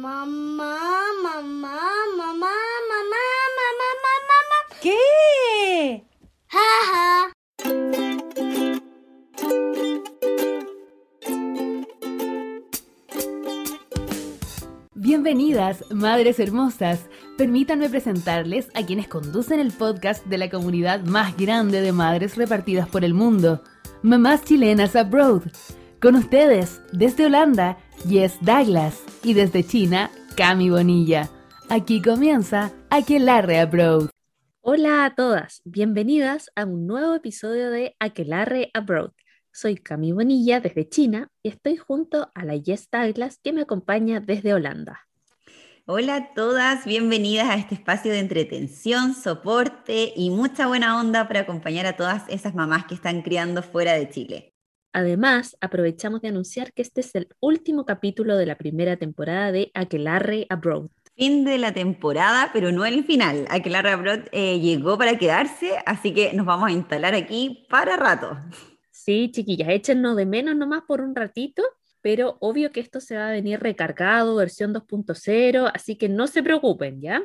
Mamá, mamá, mamá, mamá, mamá, mamá, mamá. ¿Qué? Jaja. Bienvenidas, madres hermosas. Permítanme presentarles a quienes conducen el podcast de la comunidad más grande de madres repartidas por el mundo, Mamás Chilenas Abroad. Con ustedes, desde Holanda, Jess Douglas y desde China, Cami Bonilla. Aquí comienza Aquelarre Abroad. Hola a todas, bienvenidas a un nuevo episodio de Aquelarre Abroad. Soy Cami Bonilla desde China y estoy junto a la Jess Douglas que me acompaña desde Holanda. Hola a todas, bienvenidas a este espacio de entretención, soporte y mucha buena onda para acompañar a todas esas mamás que están criando fuera de Chile. Además, aprovechamos de anunciar que este es el último capítulo de la primera temporada de Aquelarre Abroad. Fin de la temporada, pero no el final. Aquelarre Abroad eh, llegó para quedarse, así que nos vamos a instalar aquí para rato. Sí, chiquillas, échennos de menos nomás por un ratito, pero obvio que esto se va a venir recargado, versión 2.0, así que no se preocupen, ¿ya?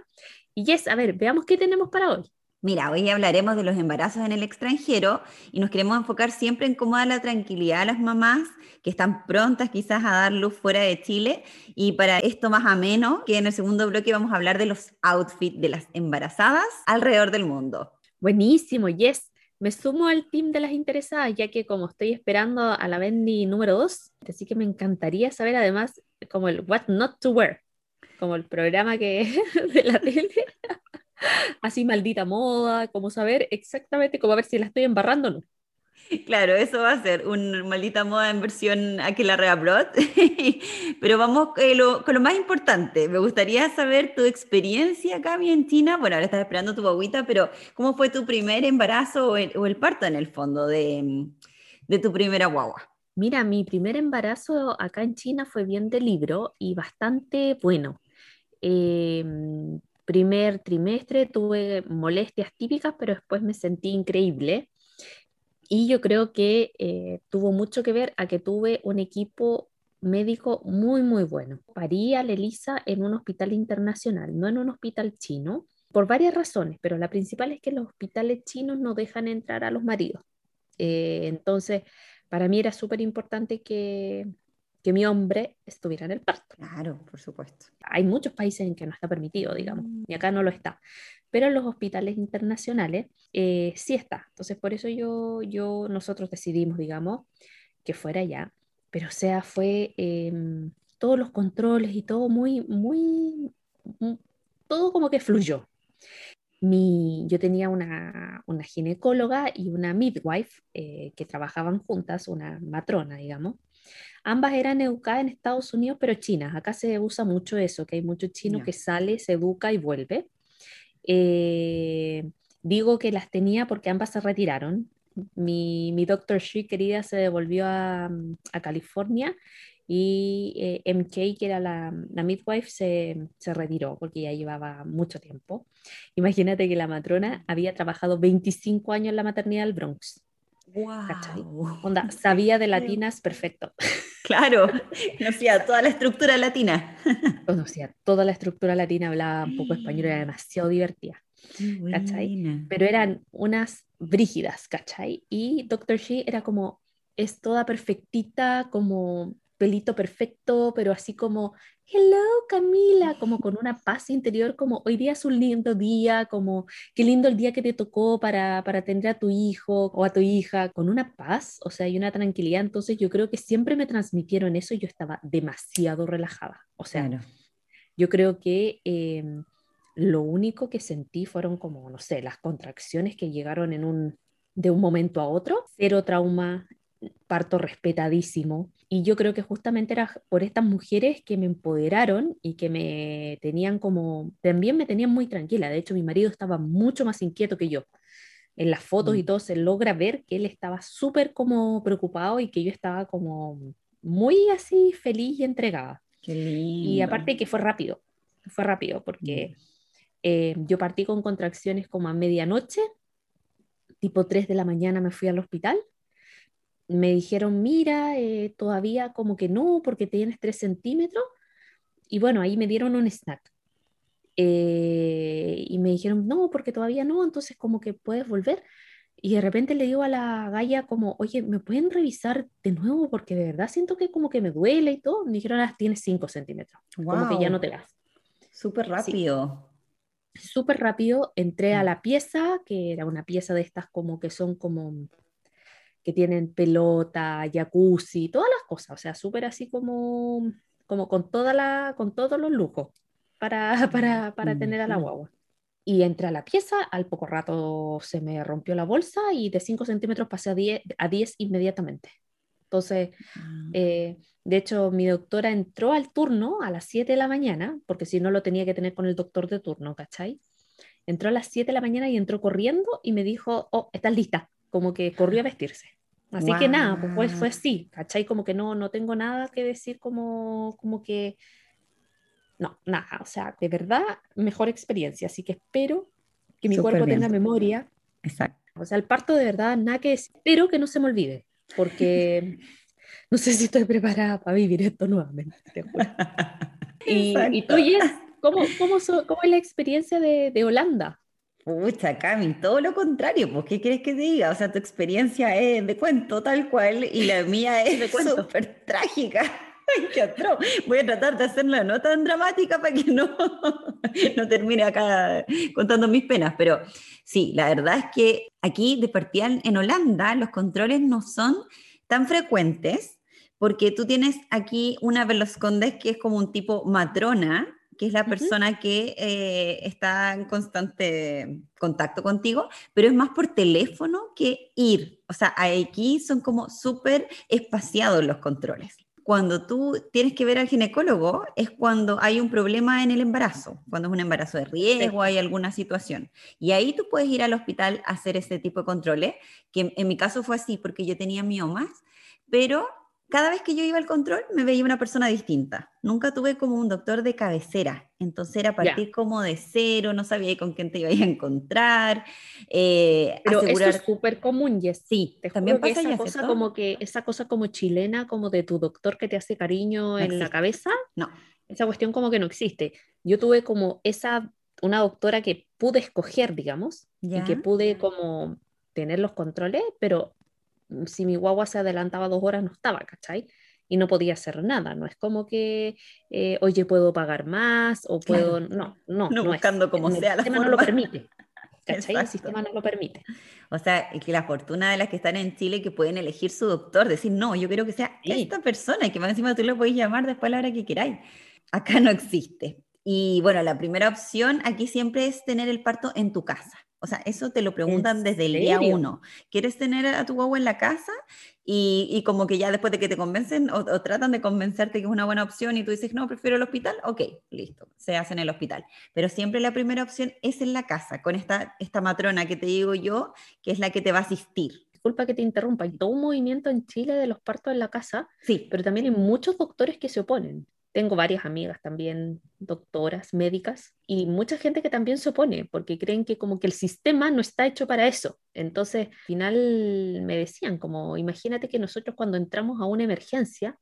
Y Yes, a ver, veamos qué tenemos para hoy. Mira, hoy hablaremos de los embarazos en el extranjero y nos queremos enfocar siempre en cómo dar la tranquilidad a las mamás que están prontas quizás a dar luz fuera de Chile. Y para esto más ameno, que en el segundo bloque vamos a hablar de los outfits de las embarazadas alrededor del mundo. Buenísimo, Yes. Me sumo al team de las interesadas, ya que como estoy esperando a la Bendy número 2, así que me encantaría saber además como el What Not to Wear, como el programa que de la tele, así maldita moda, como saber exactamente cómo a ver si la estoy embarrando o no. Claro, eso va a ser una maldita moda en versión Aquelarre Abroad. Pero vamos eh, lo, con lo más importante. Me gustaría saber tu experiencia acá en China. Bueno, ahora estás esperando tu guaguita, pero ¿cómo fue tu primer embarazo o el, o el parto en el fondo de, de tu primera guagua? Mira, mi primer embarazo acá en China fue bien de libro y bastante bueno. Eh, primer trimestre tuve molestias típicas, pero después me sentí increíble. Y yo creo que eh, tuvo mucho que ver a que tuve un equipo médico muy, muy bueno. Parí a Lelisa en un hospital internacional, no en un hospital chino, por varias razones, pero la principal es que los hospitales chinos no dejan entrar a los maridos. Eh, entonces, para mí era súper importante que, que mi hombre estuviera en el parto. Claro, por supuesto. Hay muchos países en que no está permitido, digamos, y acá no lo está. Pero en los hospitales internacionales eh, sí está. Entonces, por eso yo, yo, nosotros decidimos, digamos, que fuera allá. Pero, o sea, fue eh, todos los controles y todo muy, muy, muy, todo como que fluyó. Mi, yo tenía una, una, ginecóloga y una midwife eh, que trabajaban juntas, una matrona, digamos. Ambas eran educadas en Estados Unidos, pero chinas. Acá se usa mucho eso, que hay mucho chino yeah. que sale, se educa y vuelve. Eh, digo que las tenía porque ambas se retiraron. Mi, mi doctor Shi, querida, se devolvió a, a California y eh, MK, que era la, la midwife, se, se, retiró porque ya llevaba mucho tiempo. Imagínate que la matrona había trabajado 25 años en la maternidad del Bronx. Wow. Onda, sabía de latinas perfecto. Claro, conocía toda la estructura latina. Conocía toda la estructura latina, hablaba un poco español, era demasiado divertida. ¿Cachai? Pero eran unas brígidas, ¿cachai? Y Dr. She era como, es toda perfectita, como pelito perfecto, pero así como, hello Camila, como con una paz interior, como hoy día es un lindo día, como qué lindo el día que te tocó para, para atender a tu hijo o a tu hija, con una paz, o sea, y una tranquilidad. Entonces yo creo que siempre me transmitieron eso y yo estaba demasiado relajada. O sea, claro. yo creo que eh, lo único que sentí fueron como, no sé, las contracciones que llegaron en un, de un momento a otro, cero trauma, parto respetadísimo. Y yo creo que justamente era por estas mujeres que me empoderaron y que me tenían como, también me tenían muy tranquila. De hecho, mi marido estaba mucho más inquieto que yo. En las fotos mm. y todo se logra ver que él estaba súper como preocupado y que yo estaba como muy así feliz y entregada. Y aparte que fue rápido, fue rápido porque mm. eh, yo partí con contracciones como a medianoche, tipo 3 de la mañana me fui al hospital me dijeron, mira, eh, todavía como que no, porque tienes 3 centímetros, Y bueno, ahí me dieron un snack. Eh, y me dijeron, no, porque todavía no, entonces como que puedes volver. Y de repente le digo a la galla como, oye, ¿me pueden revisar de nuevo? Porque de verdad siento que como que me duele y todo. Me dijeron, ah, tienes 5 centímetros. Como que ya no te vas. Súper rápido. Súper rápido. Entré a mm. la pieza, que era una pieza de estas como que son como que tienen pelota, jacuzzi, todas las cosas. O sea, súper así como, como con, toda la, con todos los lujos para, para, para tener a la guagua. Y entré a la pieza, al poco rato se me rompió la bolsa y de 5 centímetros pasé a 10, a 10 inmediatamente. Entonces, ah. eh, de hecho, mi doctora entró al turno a las 7 de la mañana, porque si no lo tenía que tener con el doctor de turno, ¿cachai? Entró a las 7 de la mañana y entró corriendo y me dijo, oh, estás lista, como que corrió a vestirse. Así que nada, pues fue así, ¿cachai? Como que no, no tengo nada que decir como, como que no, nada, o sea, de verdad, mejor experiencia, así que espero que mi cuerpo tenga memoria. Exacto. O sea, el parto de verdad, nada que espero que no se me olvide, porque no sé si estoy preparada para vivir esto nuevamente. y, y, tú, Jess, ¿cómo, cómo, cómo, es la experiencia de, de Holanda? Pucha, Cami, todo lo contrario, pues, ¿qué quieres que te diga? O sea, tu experiencia es de cuento tal cual y la mía es súper trágica. qué Voy a tratar de hacerla no tan dramática para que no, no termine acá contando mis penas, pero sí, la verdad es que aquí de partida en Holanda los controles no son tan frecuentes porque tú tienes aquí una veloscondes que es como un tipo matrona, que es la persona que eh, está en constante contacto contigo, pero es más por teléfono que ir. O sea, aquí son como súper espaciados los controles cuando tú tienes que ver al ginecólogo es cuando hay un problema en el embarazo, cuando es un embarazo de riesgo, hay alguna situación. Y ahí tú puedes ir al hospital a hacer ese tipo de controles, que en mi caso fue así porque yo tenía miomas, pero cada vez que yo iba al control me veía una persona distinta. Nunca tuve como un doctor de cabecera. Entonces era partir como de cero, no sabía con quién te iba a encontrar. Eh, Pero asegurar... es súper común, y Sí, te también pasa esa cosa como que esa cosa como chilena, como de tu doctor que te hace cariño en la cabeza. No. Esa cuestión como que no existe. Yo tuve como esa una doctora que pude escoger, digamos, y que pude como tener los controles, pero si mi guagua se adelantaba dos horas no estaba, ¿cachai? Y no podía hacer nada, no es como que, eh, oye, puedo pagar más o puedo, no, no. No, buscando como sea el sistema no lo permite. ¿Cachai? El sistema no lo permite. O sea, que la fortuna de las que están en Chile que pueden elegir su doctor, decir, no, yo quiero que sea esta persona y que más encima tú lo podés llamar después la hora que queráis. Acá no existe. Y bueno, la primera opción aquí siempre es tener el parto en tu casa. O sea, eso te lo preguntan desde el día uno. ¿Quieres tener a tu guagua en la casa? Y, y, como que ya después de que te convencen o, tratan de convencerte que es una buena opción y tú dices, no, prefiero el hospital, ok, listo, se hace en el hospital. Pero siempre la primera opción es en la casa, con esta, esta matrona que te digo yo, que es la que te va a asistir. Disculpa que te interrumpa, hay todo un movimiento en Chile de los partos en la casa, sí. pero también hay muchos doctores que se oponen. Tengo varias amigas también, doctoras, médicas, y mucha gente que también se opone porque creen que como que el sistema no está hecho para eso. Entonces, al final me decían, como imagínate que nosotros cuando entramos a una emergencia,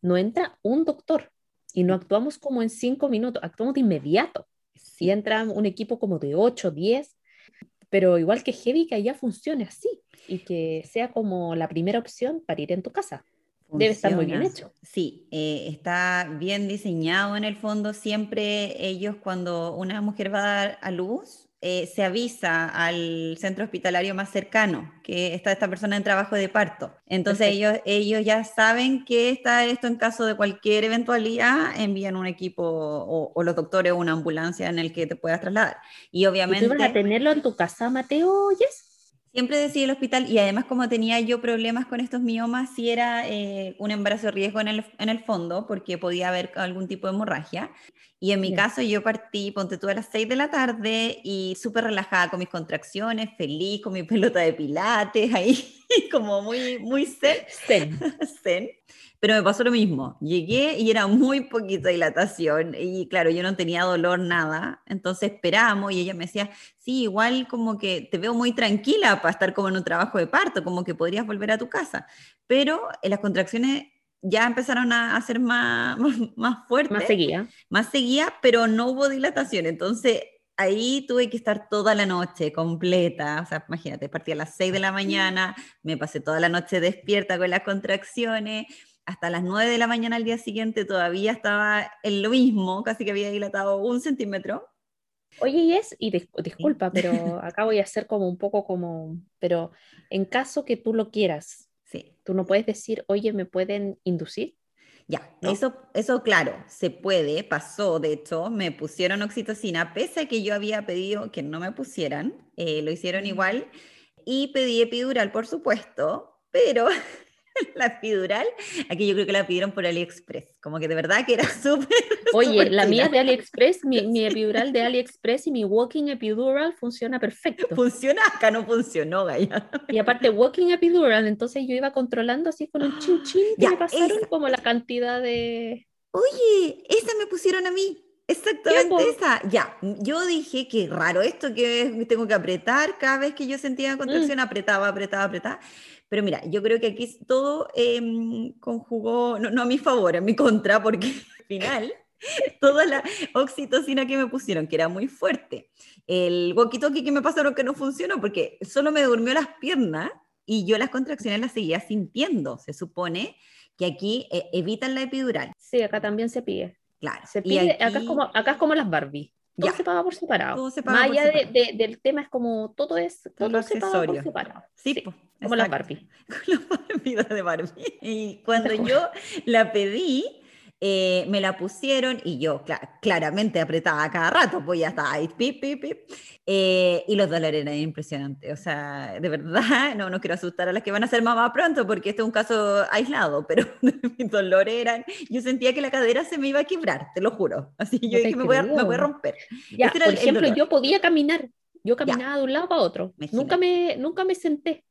no entra un doctor y no actuamos como en cinco minutos, actuamos de inmediato. Si entra un equipo como de ocho, diez, pero igual que heavy que allá funcione así y que sea como la primera opción para ir en tu casa. Debe estar muy bien hecho. Sí, eh, está bien diseñado en el fondo. Siempre ellos cuando una mujer va a dar a luz, eh, se avisa al centro hospitalario más cercano que está esta persona en trabajo de parto. Entonces ellos, ellos ya saben que está esto en caso de cualquier eventualidad, envían un equipo o, los doctores o una ambulancia en el que te puedas trasladar. Y obviamente... ¿Y tú vas a tenerlo en tu casa, Mateo? ¿Oyes? Siempre decía el hospital, y además como tenía yo problemas con estos miomas, sí era eh, un embarazo de riesgo en el, en el, fondo, porque podía haber algún tipo de hemorragia. Y en mi caso yo partí, ponte tú a las 6 de la tarde y súper relajada con mis contracciones, feliz, con mi pelota de pilates, ahí como muy, muy zen. Zen. zen. Pero me pasó lo mismo. Llegué y era muy poquita dilatación y claro, yo no tenía dolor, nada. Entonces esperamos y ella me decía, sí, igual como que te veo muy tranquila para estar como en un trabajo de parto, como que podrías volver a tu casa. Pero en las contracciones ya empezaron a hacer más, más, más fuerte. Más seguía. Más seguía, pero no hubo dilatación. Entonces ahí tuve que estar toda la noche completa. O sea, imagínate, partí a las 6 de la mañana, me pasé toda la noche despierta con las contracciones. Hasta las 9 de la mañana al día siguiente todavía estaba en lo mismo, casi que había dilatado un centímetro. Oye, y es, y disculpa, pero acá voy a hacer como un poco como, pero en caso que tú lo quieras, Sí. tú no puedes decir, oye, ¿me pueden inducir? Ya, ¿no? eso, eso claro, se puede, pasó, de hecho, me pusieron oxitocina, pese a que yo había pedido que no me pusieran, eh, lo hicieron igual, y pedí epidural, por supuesto, pero la epidural, aquí yo creo que la pidieron por AliExpress, como que de verdad que era súper... Oye, súper la mía es de AliExpress, mi, mi epidural de AliExpress y mi walking epidural funciona perfecto. Funciona, acá no funcionó, Gaya. Y aparte, walking epidural, entonces yo iba controlando así con un chin chin que Ya, me pasaron esa. como la cantidad de... Oye, esa me pusieron a mí. Exactamente esa. Ya, yo dije que raro esto que tengo que apretar cada vez que yo sentía contracción, apretaba, apretaba, apretaba. Pero mira, yo creo que aquí todo em, conjugó, no, no a mi favor, a mi contra, porque al final toda la oxitocina que me pusieron, que era muy fuerte, el walkie-talkie que me pasaron que no funcionó, porque solo me durmió las piernas y yo las contracciones las seguía sintiendo. Se supone que aquí eh, evitan la epidural. Sí, acá también se pide. Claro. Se y pide, acá, es como, acá es como las Barbie. Todo Ya. se paga por separado. Todo se paga Más por allá de- de- del tema es como todo es todo lo se paga por separado. Sí, Sí, po, como las exacto. Barbie. con la vida de Barbie. Y cuando yo la pedí, eh, me la pusieron y yo cla- claramente apretaba cada rato, pues ya estaba ahí, pip, pip, pip. Eh, y los dolores eran impresionantes. O sea, de verdad, no, no quiero asustar a las que van a ser mamá pronto porque este es un caso aislado, pero mis dolores eran, yo sentía que la cadera se me iba a quebrar, te lo juro. Así yo te dije, me voy, a, me voy a romper. Ya, Ese era por ejemplo, yo podía caminar. Yo caminaba de un lado para otro. Imagínate. Nunca me, nunca me senté.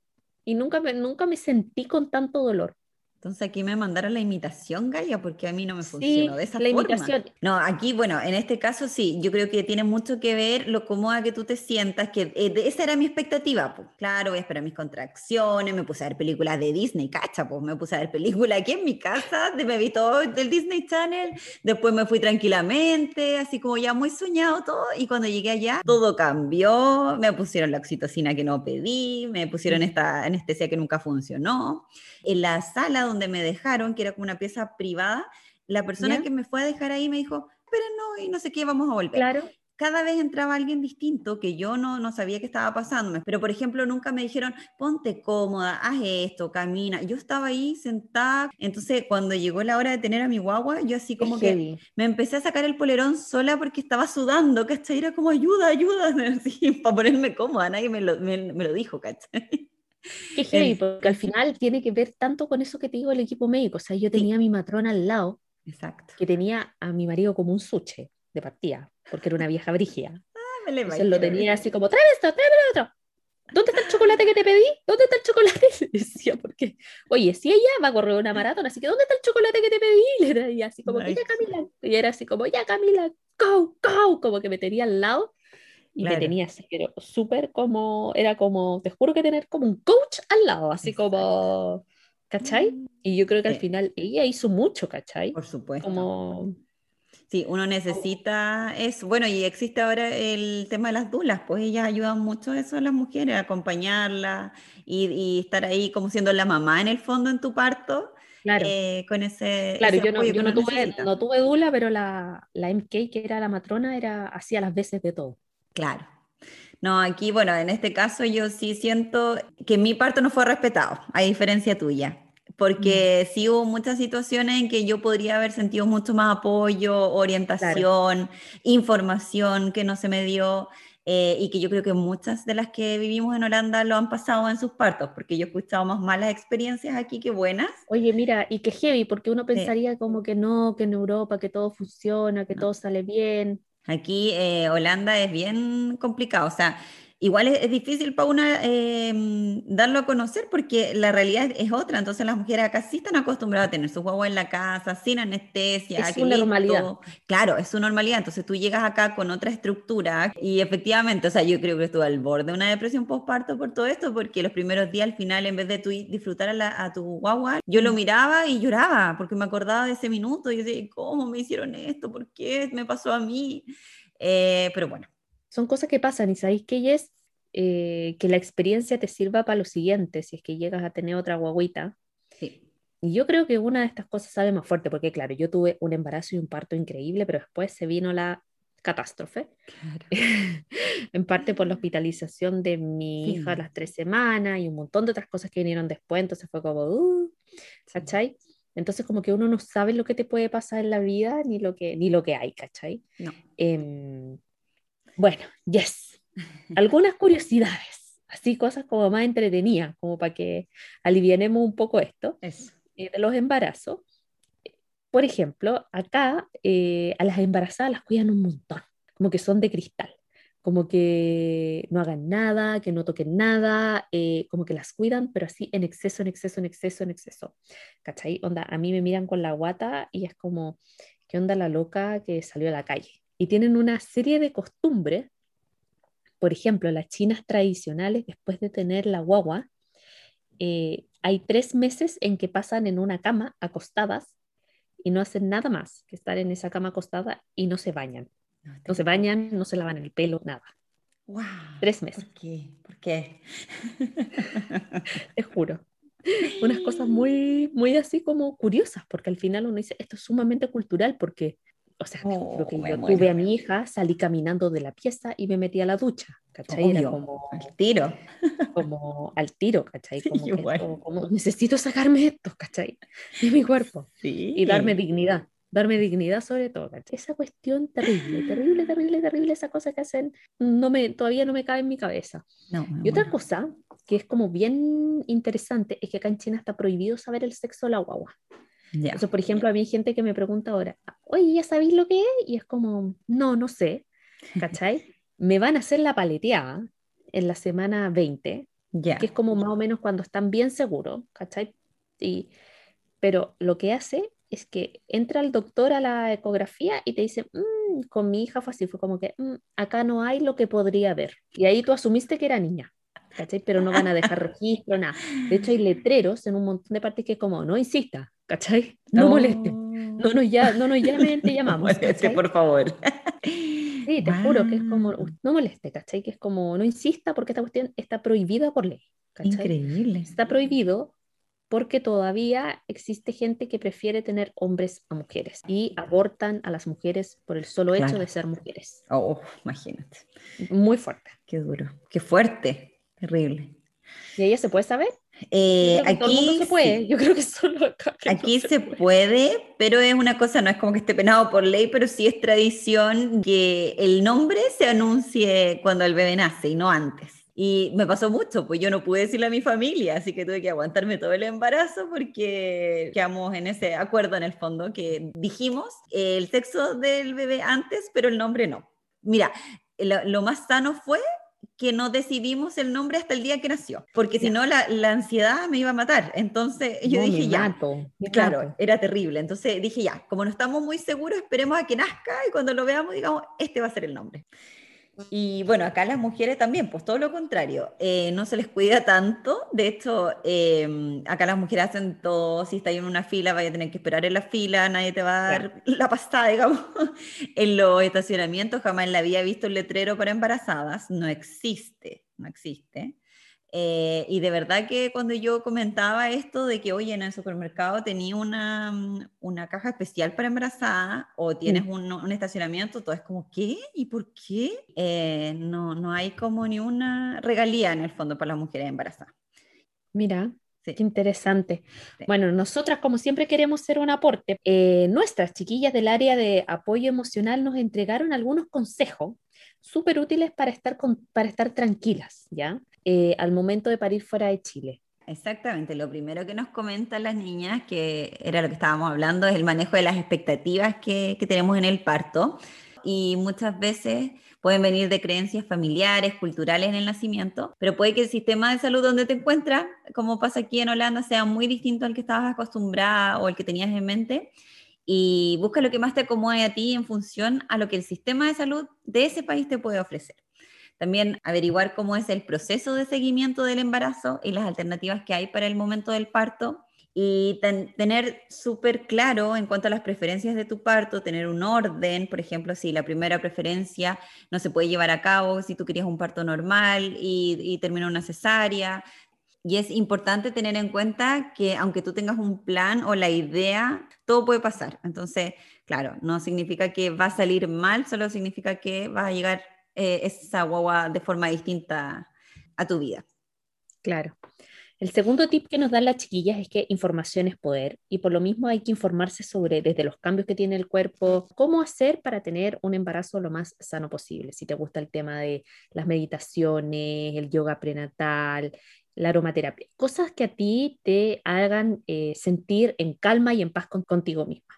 Y nunca me, nunca me sentí con tanto dolor. Entonces aquí me mandaron la imitación, Gaia, porque a mí no me Sí, funcionó de esa la forma. imitación. No, aquí, bueno, en este caso sí, yo creo que tiene mucho que ver lo cómoda que tú te sientas, que eh, esa era mi expectativa, pues. Claro, voy a esperar mis contracciones, me puse a ver películas de Disney, cacha, pues me puse a ver películas aquí en mi casa, de- me vi todo del Disney Channel, después me fui tranquilamente, así como ya muy soñado todo, y cuando llegué allá, todo cambió, me pusieron la oxitocina que no pedí, me pusieron esta anestesia que nunca funcionó. En la sala donde me dejaron, que era como una pieza privada, la persona ¿Ya? que me fue a dejar ahí me dijo, pero no, y no sé qué, vamos a volver. Claro. Cada vez entraba alguien distinto que yo no, no sabía qué estaba pasándome, pero por ejemplo nunca me dijeron, ponte cómoda, haz esto, camina. Yo estaba ahí sentada, entonces cuando llegó la hora de tener a mi guagua, yo así como es que heavy. me empecé a sacar el polerón sola porque estaba sudando, ¿cachai? Era como ayuda, ayuda, así, para ponerme cómoda, nadie me lo, me, me lo dijo, ¿cachai? Qué heavy, porque al final tiene que ver tanto con eso que te digo el equipo médico. O sea, yo tenía a mi matrona al lado, Exacto. que tenía a mi marido como un suche de partida, porque era una vieja brígida. Ah, me lo Entonces lo tenía así como, tráeme esto, tráeme lo otro. ¿Dónde está el chocolate que te pedí? ¿Dónde está el chocolate? Le decía, porque, oye, si ella va a correr una maratón, así que ¿dónde está el chocolate que te pedí? Le y así como, que ya Camila. Y era así como, ya Camila, go, go, como que me tenía al lado y me Claro. tenía así, pero súper como, era como, te juro que tener como un coach al lado, así como, ¿cachai? Y yo creo que al Sí. final ella hizo mucho, ¿cachai? Por supuesto. Como, Sí, uno necesita eso. Bueno, y existe ahora el tema de las dulas, pues ellas ayudan mucho a eso a las mujeres, a acompañarlas y, y estar ahí como siendo la mamá en el fondo en tu parto, claro. eh, con ese, Claro, ese yo no, yo no tuve, no tuve dula, pero la, la MK, que era la matrona, era, hacía las veces de todo. Claro. No, aquí, bueno, en este caso yo sí siento que mi parto no fue respetado, a diferencia tuya, porque sí hubo muchas situaciones en que yo podría haber sentido mucho más apoyo, orientación, información que no se me dio. eh, y que yo creo que muchas de las que vivimos en Holanda lo han pasado en sus partos, porque yo he escuchado más malas experiencias aquí que buenas. Oye, mira, y que heavy, porque uno pensaría como que no, que en Europa, que todo funciona, que No. todo sale bien. Aquí eh, Holanda es bien complicado, o sea, igual es, difícil para una em, darlo a conocer porque la realidad es otra. Entonces las mujeres acá sí están acostumbradas a tener su guagua en la casa, sin anestesia. Es su normalidad. Claro, es su normalidad. Entonces tú llegas acá con otra estructura y efectivamente, o sea, yo creo que estuve al borde de una depresión postparto por todo esto porque los primeros días al final, en vez de tú disfrutar a, a tu guagua, yo lo miraba y lloraba porque me acordaba de ese minuto y decía, ¿cómo me hicieron esto? ¿Por qué me pasó a mí? Eh, pero bueno, son cosas que pasan y sabéis que es eh, que la experiencia te sirva para lo siguiente, si es que llegas a tener otra guaguita. Sí. Y yo creo que una de estas cosas sale más fuerte, porque claro, yo tuve un embarazo y un parto increíble, pero después se vino la catástrofe, claro. en parte por la hospitalización de mi hija a las tres semanas y un montón de otras cosas que vinieron después, entonces fue como, uh, ¿cachai? Entonces como que uno no sabe lo que te puede pasar en la vida ni lo que, ni lo que hay, ¿cachai? No. Eh, bueno, yes. Algunas curiosidades, así cosas como más entretenidas, como para que alivianemos un poco esto eh, de los embarazos. Por ejemplo, acá eh, a las embarazadas las cuidan un montón, como que son de cristal, como que no hagan nada, que no toquen nada, eh, como que las cuidan, pero así en exceso, en exceso, en exceso, en exceso. ¿Cachai? Onda, a mí me miran con la guata y es como, ¿qué onda la loca que salió a la calle? Y tienen una serie de costumbres. Por ejemplo, las chinas tradicionales, después de tener la guagua, eh, hay tres meses en que pasan en una cama acostadas y no hacen nada más que estar en esa cama acostada y no se bañan. No, se bañan, no se lavan el pelo, nada. Wow. Tres meses. ¿Por qué? ¿Por qué? Te juro. Unas cosas muy, muy así como curiosas, porque al final uno dice, esto es sumamente cultural, porque o sea, lo que oh, yo tuve a mi hija, salí caminando de la pieza y me metí a la ducha, ¿cachai? Era como al tiro. Como al tiro, ¿cachai? Como, necesito sacarme esto, ¿cachai? De mi cuerpo. Y darme dignidad, darme dignidad sobre todo, ¿cachai? Esa cuestión terrible, terrible, terrible, terrible, esa cosa que hacen, no me, todavía no me cabe en mi cabeza. y otra cosa que es como bien interesante es que acá en China está prohibido saber el sexo de la guagua. Entonces, por ejemplo, a mí hay gente que me pregunta ahora, oye, ¿ya sabéis lo que es? Y es como, no, no sé, ¿cachai? me van a hacer la paleteada en la semana 20, que es como más o menos cuando están bien seguros, ¿cachai? Y, pero lo que hace es que entra el doctor a la ecografía y te dice, mm, con mi hija fue así, fue como que mm, acá no hay lo que podría haber. Y ahí tú asumiste que era niña. ¿cachai? Pero no van a dejar registro, nada. De hecho, hay letreros en un montón de partes que es como, no insista, ¿cachai? No, moleste. No nos, ya, no nos llamen, te llamamos. Moleste, por favor. Sí, te juro que es como, no moleste, ¿cachai? Que es como, no insista porque esta cuestión está prohibida por ley. ¿cachai? Increíble. Está prohibido porque todavía existe gente que prefiere tener hombres a mujeres y abortan a las mujeres por el solo hecho de ser mujeres. Oh, imagínate. Muy fuerte. Qué duro, qué fuerte, terrible. ¿Y ella se puede saber? Eh, aquí se puede, yo creo que solo acá. aquí se, puede. pero es una cosa, no es como que esté penado por ley, pero sí es tradición que el nombre se anuncie cuando el bebé nace y no antes. Y me pasó mucho, pues yo no pude decirle a mi familia, así que tuve que aguantarme todo el embarazo porque quedamos en ese acuerdo en el fondo que dijimos el sexo del bebé antes, pero el nombre no. Mira, lo más sano fue que no decidimos el nombre hasta el día que nació, porque si no la, la, ansiedad me iba a matar. Entonces yo dije ya, claro, era terrible. Entonces dije ya, como no estamos muy seguros, esperemos a que nazca y cuando lo veamos digamos, este va a ser el nombre. Y bueno, acá las mujeres también, pues todo lo contrario, eh, no se les cuida tanto. De hecho, em, acá las mujeres hacen todo, si está ahí en una fila, vaya a tener que esperar en la fila, nadie te va a dar la pastada, digamos. en los estacionamientos jamás en la vida he visto el letrero para embarazadas, no existe, no existe. Eh, y de verdad que cuando yo comentaba esto de que, oye, en el supermercado tenía una, mm, una caja especial para embarazada o tienes un, un, estacionamiento, todo es como, ¿qué? ¿Y por qué? Eh, no, no hay como ni una regalía en el fondo para las mujeres embarazadas. Mira, Qué interesante. Bueno, nosotras como siempre queremos ser un aporte. Eh, nuestras chiquillas del área de apoyo emocional nos entregaron algunos consejos súper útiles para estar, con, para estar tranquilas, ¿ya? Eh, al momento de parir fuera de Chile. Exactamente, lo primero que nos comentan las niñas, que era lo que estábamos hablando, es el manejo de las expectativas que, que tenemos en el parto. y muchas veces pueden venir de creencias familiares, culturales en el nacimiento, pero puede que el sistema de salud donde te encuentras, como pasa aquí en Holanda, sea muy distinto al que estabas acostumbrada o el que tenías en mente y busca lo que más te acomode a ti en función a lo que el sistema de salud de ese país te puede ofrecer. También averiguar cómo es el proceso de seguimiento del embarazo y las alternativas que hay para el momento del parto y tener súper claro en cuanto a las preferencias de tu parto, tener un orden, por ejemplo, si la primera preferencia no se puede llevar a cabo, si tú querías un parto normal y, y terminó una cesárea. Y es importante tener en cuenta que aunque tú tengas un plan o la idea, todo puede pasar. Entonces, claro, no significa que va a salir mal, solo significa que va a llegar eh, esa guagua de forma distinta a tu vida. Claro. El segundo tip que nos dan las chiquillas es que información es poder y por lo mismo hay que informarse sobre desde los cambios que tiene el cuerpo, cómo hacer para tener un embarazo lo más sano posible. Si te gusta el tema de las meditaciones, el yoga prenatal, la aromaterapia, cosas que a ti te hagan eh, sentir en calma y en paz contigo misma.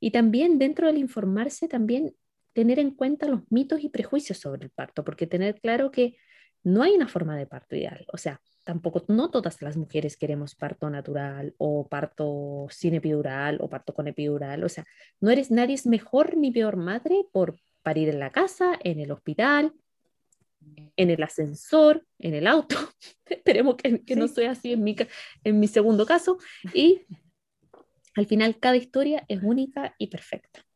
Y también dentro del informarse, también tener en cuenta los mitos y prejuicios sobre el parto, porque tener claro que no hay una forma de parto ideal. O sea, tampoco, no todas las mujeres queremos parto natural o parto sin epidural o parto con epidural. O sea, no eres nadie es mejor ni peor madre por parir en la casa, en el hospital, en el ascensor, en el auto. Esperemos que, que no sea así en mi, en mi segundo caso. Y al final cada historia es única y perfecta.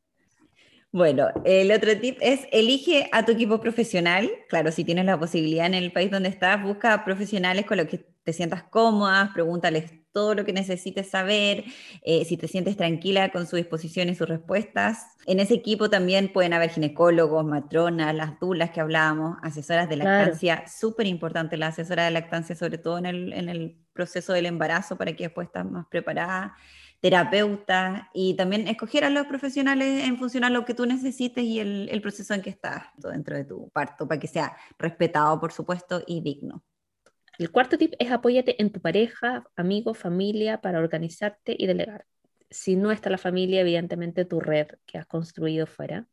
Bueno, el otro tip es elige a tu equipo profesional. Claro, si tienes la posibilidad en el país donde estás, busca profesionales con los que te sientas cómoda, pregúntales todo lo que necesites saber, eh, si te sientes tranquila con su disposición y sus respuestas. En ese equipo también pueden haber ginecólogos, matronas, las dulas que hablábamos, asesoras de lactancia, súper importante la asesora de lactancia, sobre todo en el, en el proceso del embarazo, para que después estés más preparada terapeuta y también escoger a los profesionales en función a lo que tú necesites y el, el proceso en que estás dentro de tu parto, para que sea respetado, por supuesto, y digno. El cuarto tip es apóyate en tu pareja, amigo, familia para organizarte y delegar. Si no está la familia, evidentemente tu red que has construido fuera.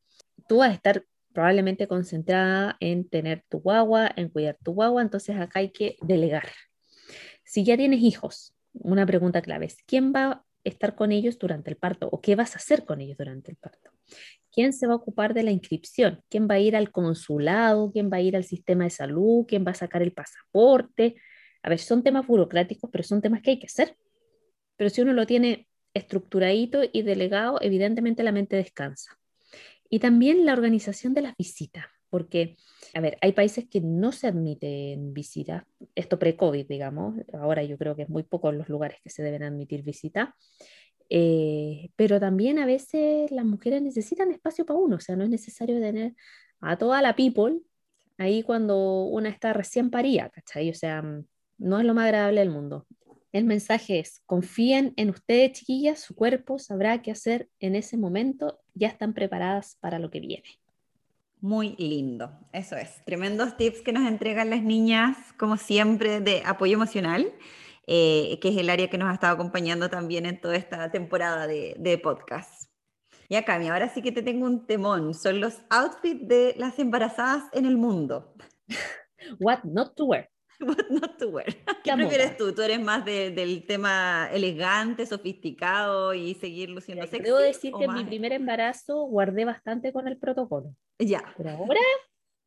Tú vas a estar probablemente concentrada en tener tu guagua, en cuidar tu guagua, entonces acá hay que delegar. Si ya tienes hijos, una pregunta clave es, ¿quién va estar con ellos durante el parto o qué vas a hacer con ellos durante el parto. ¿Quién se va a ocupar de la inscripción? ¿Quién va a ir al consulado? ¿Quién va a ir al sistema de salud? ¿Quién va a sacar el pasaporte? A ver, son temas burocráticos, pero son temas que hay que hacer. Pero si uno lo tiene estructuradito y delegado, evidentemente la mente descansa. Y también la organización de las visitas, porque, a ver, hay países que no se admiten visitas, esto pre-COVID, digamos, ahora yo creo que es muy poco los lugares que se deben admitir visitas, eh, pero también a veces las mujeres necesitan espacio para uno, o sea, no es necesario tener a toda la people ahí cuando una está recién paría, ¿cachai? O sea, no es lo más agradable del mundo. El mensaje es, confíen en ustedes, chiquillas, su cuerpo sabrá qué hacer en ese momento, ya están preparadas para lo que viene. Muy lindo, eso es. Tremendos tips que nos entregan las niñas, como siempre, de apoyo emocional, eh, que es el área que nos ha estado acompañando también en toda esta temporada de, de podcast. Y Cami, ahora sí que te tengo un temón. Son los outfits de las embarazadas en el mundo. What not to wear. What not to wear. ¿Qué prefieres tú? ¿Tú eres más del tema elegante, sofisticado y seguir luciendo sexy? Debo decir que en mi primer embarazo guardé bastante con el protocolo. Ya. Pero ahora,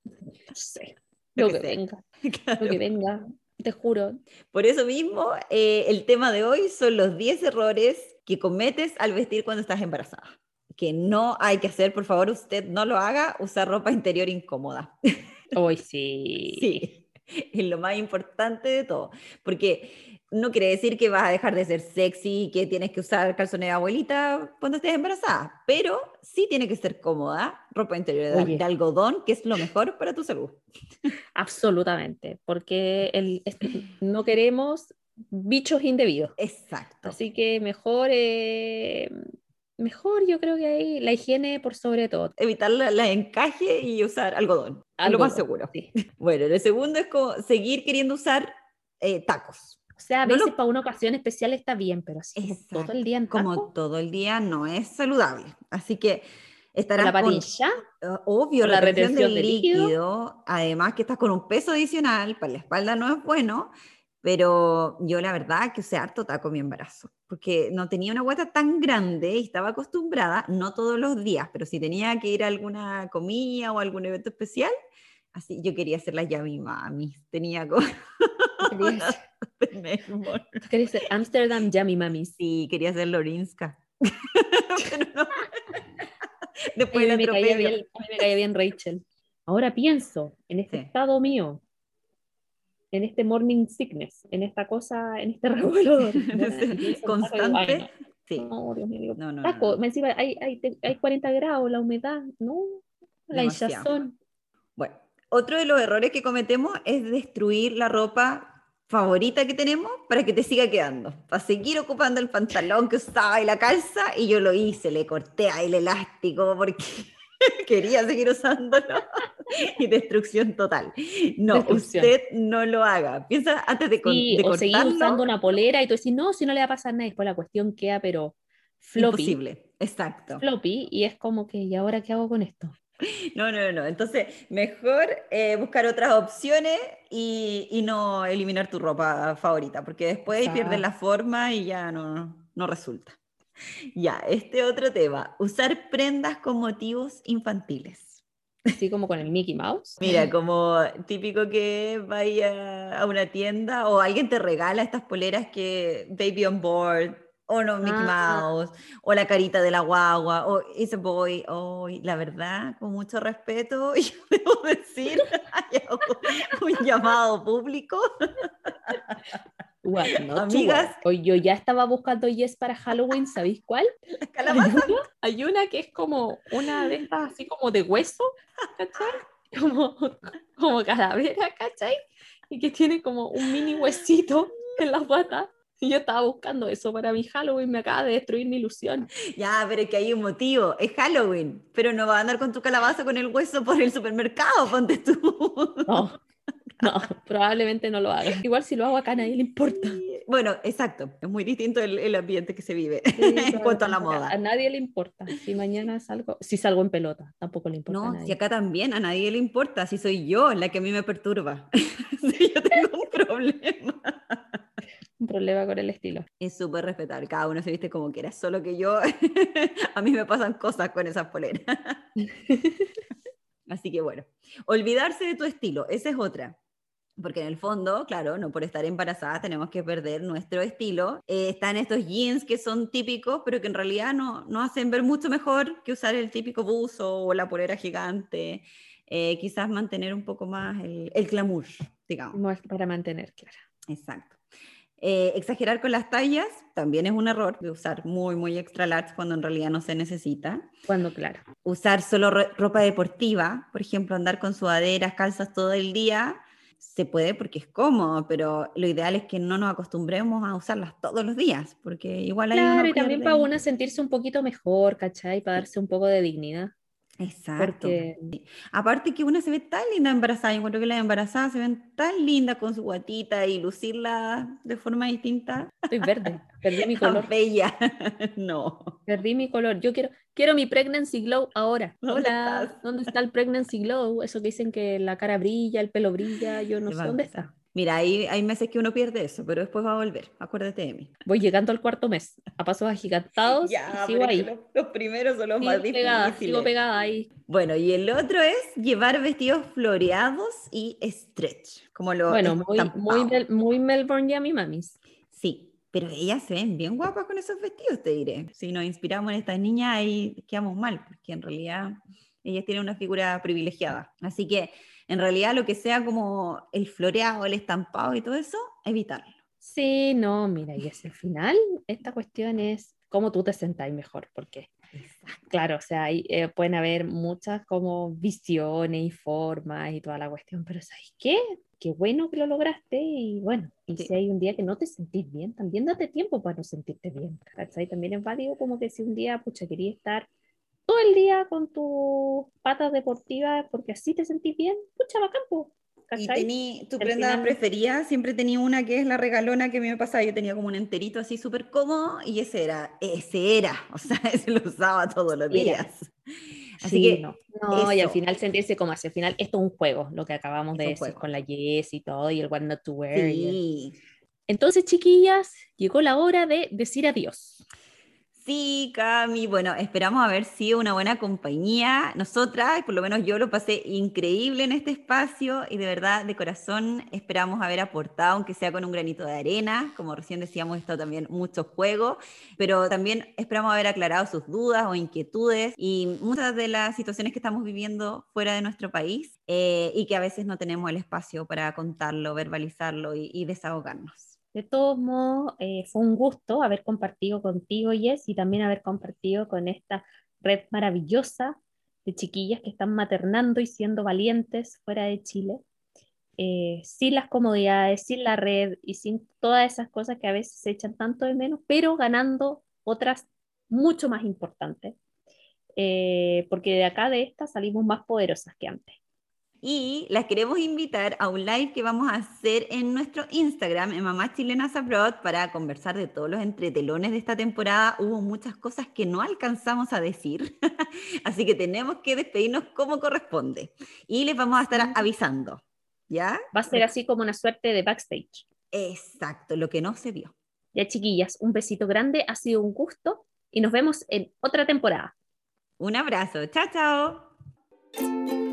no sé. Lo, que, venga. Lo que venga, te juro. Por eso mismo, eh, el tema de hoy son los 10 errores que cometes al vestir cuando estás embarazada. Que no hay que hacer, por favor, usted no lo haga, usar ropa interior incómoda. Hoy sí. Sí. es lo más importante de todo, porque no quiere decir que vas a dejar de ser sexy y que tienes que usar calzones de abuelita cuando estés embarazada, pero sí tiene que ser cómoda, ropa interior de, algodón, que es lo mejor para tu salud. Absolutamente, porque el, no queremos bichos indebidos. Exacto. Así que mejor eh, mejor yo creo que ahí la higiene por sobre todo. Evitar la, encaje y usar algodón, lo más seguro. Bueno, el segundo es como seguir queriendo usar eh, tacos. O sea, a veces para una ocasión especial está bien, pero así todo el día en Como todo el día no es saludable. Así que Estarás la patilla. Uh, obvio, la retención, del líquido. Además que estás con un peso adicional, para la espalda no es bueno, pero yo la verdad que usé harto taco mi embarazo, porque no tenía una guata tan grande y estaba acostumbrada, no todos los días, pero si tenía que ir a alguna comida o algún evento especial, así yo quería hacer la mi Mami, tenía como... Quería ser Amsterdam Yummy Mami. Sí, quería ser Lorinska. no. Después a mí, me caía bien, me caía bien Rachel. Ahora pienso en este estado mío, en este morning sickness, en esta cosa, en este revuelo constante. Sí. No, Dios mío, no, no, taco, Me encima hay, hay, hay, 40 grados, la humedad, no, la hinchazón. Bueno, otro de los errores que cometemos es destruir la ropa favorita que tenemos para que te siga quedando, para seguir ocupando el pantalón que usaba y la calza, y yo lo hice, le corté ahí el elástico porque quería seguir usándolo y destrucción total. No, usted no lo haga. Piensa antes de, sí, o seguir usando una polera y tú decís, no, si no le va a pasar nada, después la cuestión queda, pero floppy. Imposible, exacto. Floppy, y es como que, ¿y ahora qué hago con esto? No, no, no. Entonces, mejor eh, buscar otras opciones y, no eliminar tu ropa favorita, porque después pierdes la forma y ya no, no resulta. Ya, este otro tema, usar prendas con motivos infantiles. Así como con el Mickey Mouse. Mira, como típico que vaya a una tienda o alguien te regala estas poleras que Baby on Board o no Mickey ah. Mouse, o la carita de la guagua, o ese boy, oh, la verdad, con mucho respeto, yo debo decir, un llamado público. Amigas. Hoy yo ya estaba buscando yes para Halloween, ¿sabéis cuál? Hay una, que es como una de estas así como de hueso, ¿cachai? Como, como calavera, ¿cachai? Y que tiene como un mini huesito en la pata y yo estaba buscando eso para mi Halloween, me acaba de destruir mi ilusión. Ya, pero es que hay un motivo, es Halloween, pero no va a andar con tu calabaza con el hueso por el supermercado, ponte tú. No, no, probablemente no lo haga. Igual si lo hago acá a nadie le importa. Bueno, exacto, es muy distinto el, ambiente que se vive en cuanto a la moda. A nadie le importa. Si mañana salgo, si salgo en pelota, tampoco le importa. No, si acá también a nadie le importa, si soy yo la que a mí me perturba. si yo tengo un problema problema con el estilo. Es súper respetable, cada uno se viste como quiera, solo que yo, a mí me pasan cosas con esas poleras. Así que bueno, olvidarse de tu estilo, esa es otra. Porque en el fondo, claro, no por estar embarazadas tenemos que perder nuestro estilo. Eh, están estos jeans que son típicos, pero que en realidad no, no hacen ver mucho mejor que usar el típico buzo o la polera gigante. Eh, quizás mantener un poco más el, el glamour, digamos. No es para mantener, claro. Exacto. Eh, exagerar con las tallas también es un error de usar muy, muy extra large cuando en realidad no se necesita. Cuando, claro. Usar solo ropa deportiva, por ejemplo, andar con sudaderas, calzas todo el día, se puede porque es cómodo, pero lo ideal es que no nos acostumbremos a usarlas todos los días, porque igual hay Claro, y también para una sentirse un poquito mejor, ¿cachai? Para darse un poco de dignidad. Exacto. Aparte que una se ve tan linda embarazada, yo encuentro que las embarazadas se ven tan lindas con su guatita y lucirla de forma distinta. Estoy verde, perdí mi color. Bella, no. Perdí mi color. Yo quiero, quiero mi pregnancy glow ahora. Hola, ¿dónde está el pregnancy glow? Eso que dicen que la cara brilla, el pelo brilla, yo no sé dónde está. Mira, hay, hay meses que uno pierde eso, pero después va a volver. Acuérdate de mí. Voy llegando al cuarto mes, a pasos agigantados. ya, sigo ahí. Los, primeros son los más difíciles. Sigo pegada ahí. Bueno, y el otro es llevar vestidos floreados y stretch. Como lo bueno, muy, muy, muy Melbourne y a mi mamis. Sí, pero ellas se ven bien guapas con esos vestidos, te diré. Si nos inspiramos en estas niñas, ahí quedamos mal, porque en realidad ellas tienen una figura privilegiada. Así que en realidad lo que sea como el floreado, el estampado y todo eso, evitarlo. Sí, no, mira, y es el final, esta cuestión es cómo tú te sentáis mejor, porque claro, o sea, eh, pueden haber muchas como visiones y formas y toda la cuestión, pero ¿sabes qué? Qué bueno que lo lograste y bueno, y si hay un día que no te sentís bien, también date tiempo para no sentirte bien, ¿cachai? También es válido como que si un día, pucha, quería estar todo el día con tus patas deportivas porque así te sentís bien, pucha, bacán, ¿Y tení, tu prenda preferida? Siempre tenía una que es la regalona que a mí me pasaba. Yo tenía como un enterito así súper cómodo y ese era, ese era. O sea, ese lo usaba todos los días. Así que no, no y al final sentirse como así, al final esto es un juego, lo que acabamos de decir con la Yes y todo, y el One Not to Wear. Sí. Entonces, chiquillas, llegó la hora de decir adiós. Sí, Cami, bueno, esperamos haber sido una buena compañía. Nosotras, por lo menos yo lo pasé increíble en este espacio y de verdad, de corazón, esperamos haber aportado, aunque sea con un granito de arena. Como recién decíamos, esto también mucho juego, pero también esperamos haber aclarado sus dudas o inquietudes y muchas de las situaciones que estamos viviendo fuera de nuestro país eh, y que a veces no tenemos el espacio para contarlo, verbalizarlo y desahogarnos. De todos modos, eh, fue un gusto haber compartido contigo, Jess, y también haber compartido con esta red maravillosa de chiquillas que están maternando y siendo valientes fuera de Chile, eh, sin las comodidades, sin la red y sin todas esas cosas que a veces se echan tanto de menos, pero ganando otras mucho más importantes, eh, porque de acá de estas salimos más poderosas que antes y las queremos invitar a un live que vamos a hacer en nuestro Instagram, en Mamás Chilenas Abroad, para conversar de todos los entretelones de esta temporada. Hubo muchas cosas que no alcanzamos a decir, así que tenemos que despedirnos como corresponde. Y les vamos a estar avisando, ¿ya? Va a ser así como una suerte de backstage. Exacto, lo que no se vio. Ya, chiquillas, un besito grande, ha sido un gusto y nos vemos en otra temporada. Un abrazo, chao, chao.